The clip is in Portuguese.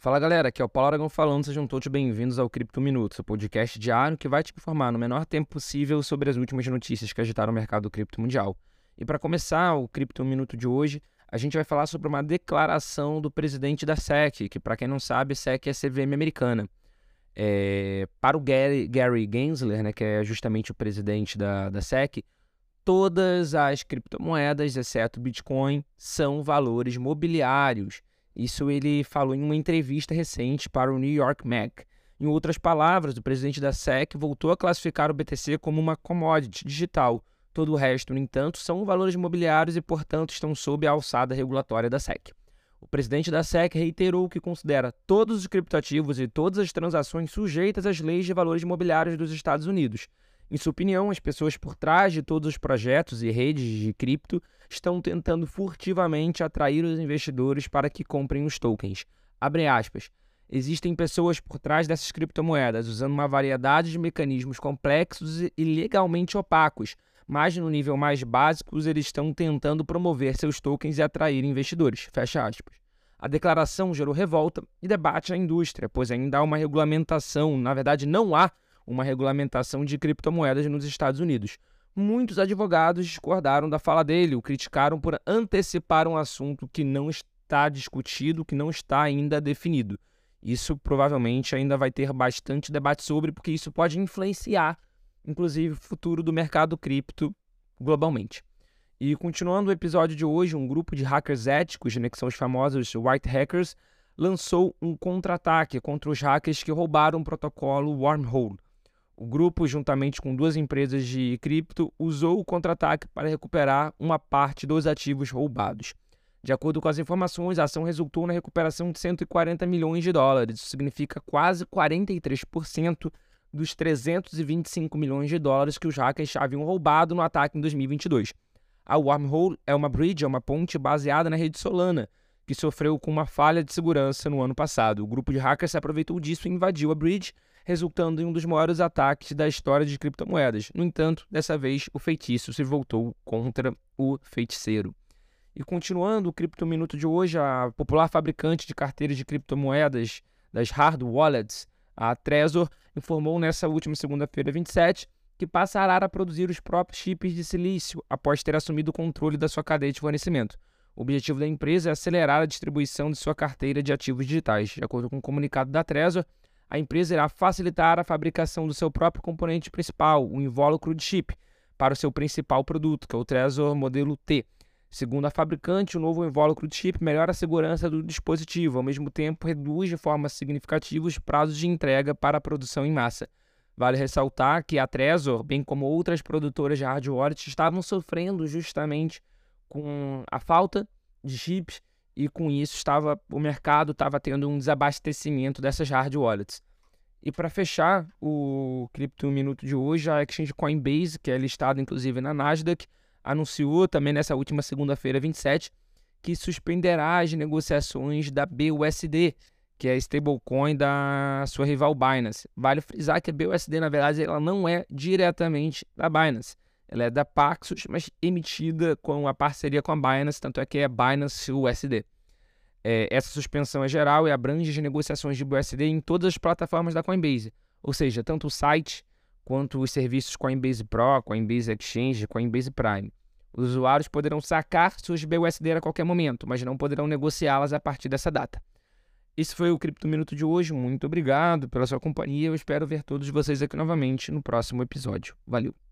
Fala galera, aqui é o Paulo Aragão falando, sejam todos bem-vindos ao Cripto Minuto, seu podcast diário que vai te informar no menor tempo possível sobre as últimas notícias que agitaram o mercado cripto mundial. E para começar o Cripto Minuto de hoje, a gente vai falar sobre uma declaração do presidente da SEC, que para quem não sabe, SEC é a CVM americana. É, para o Gary, Gary Gensler, né, que é justamente o presidente da, da SEC, todas as criptomoedas, exceto Bitcoin, são valores mobiliários isso ele falou em uma entrevista recente para o New York Mag. Em outras palavras, o presidente da SEC voltou a classificar o BTC como uma commodity digital. Todo o resto, no entanto, são valores imobiliários e, portanto, estão sob a alçada regulatória da SEC. O presidente da SEC reiterou que considera todos os criptoativos e todas as transações sujeitas às leis de valores imobiliários dos Estados Unidos. Em sua opinião, as pessoas por trás de todos os projetos e redes de cripto estão tentando furtivamente atrair os investidores para que comprem os tokens. Abre aspas. Existem pessoas por trás dessas criptomoedas usando uma variedade de mecanismos complexos e legalmente opacos, mas no nível mais básico eles estão tentando promover seus tokens e atrair investidores. Fecha aspas. A declaração gerou revolta e debate na indústria, pois ainda há uma regulamentação, na verdade não há uma regulamentação de criptomoedas nos Estados Unidos. Muitos advogados discordaram da fala dele, o criticaram por antecipar um assunto que não está discutido, que não está ainda definido. Isso provavelmente ainda vai ter bastante debate sobre, porque isso pode influenciar, inclusive, o futuro do mercado cripto globalmente. E continuando o episódio de hoje, um grupo de hackers éticos, né, que são os famosos white hackers, lançou um contra-ataque contra os hackers que roubaram o protocolo Wormhole. O grupo, juntamente com duas empresas de cripto, usou o contra-ataque para recuperar uma parte dos ativos roubados. De acordo com as informações, a ação resultou na recuperação de 140 milhões de dólares. Isso significa quase 43% dos 325 milhões de dólares que os hackers haviam roubado no ataque em 2022. A Wormhole é uma bridge, é uma ponte baseada na rede Solana, que sofreu com uma falha de segurança no ano passado. O grupo de hackers se aproveitou disso e invadiu a bridge resultando em um dos maiores ataques da história de criptomoedas. No entanto, dessa vez o feitiço se voltou contra o feiticeiro. E continuando o Cripto Minuto de hoje, a popular fabricante de carteiras de criptomoedas das hard wallets, a Trezor, informou nessa última segunda-feira, 27, que passará a produzir os próprios chips de silício após ter assumido o controle da sua cadeia de fornecimento. O objetivo da empresa é acelerar a distribuição de sua carteira de ativos digitais. De acordo com o um comunicado da Trezor, a empresa irá facilitar a fabricação do seu próprio componente principal, o invólucro de chip, para o seu principal produto, que é o Trezor modelo T. Segundo a fabricante, o novo invólucro de chip melhora a segurança do dispositivo, ao mesmo tempo reduz de forma significativa os prazos de entrega para a produção em massa. Vale ressaltar que a Trezor, bem como outras produtoras de hardware, estavam sofrendo justamente com a falta de chips e com isso estava o mercado estava tendo um desabastecimento dessas hard wallets. E para fechar o Cripto Minuto de hoje, a exchange Coinbase, que é listada inclusive na Nasdaq, anunciou também nessa última segunda-feira, 27, que suspenderá as negociações da BUSD, que é a stablecoin da sua rival Binance. Vale frisar que a BUSD, na verdade, ela não é diretamente da Binance. Ela é da Paxos, mas emitida com a parceria com a Binance, tanto é que é Binance USD. É, essa suspensão é geral e abrange as negociações de BUSD em todas as plataformas da Coinbase, ou seja, tanto o site quanto os serviços Coinbase Pro, Coinbase Exchange, Coinbase Prime. Os usuários poderão sacar suas BUSD a qualquer momento, mas não poderão negociá-las a partir dessa data. Esse foi o Cripto Minuto de hoje. Muito obrigado pela sua companhia. Eu espero ver todos vocês aqui novamente no próximo episódio. Valeu!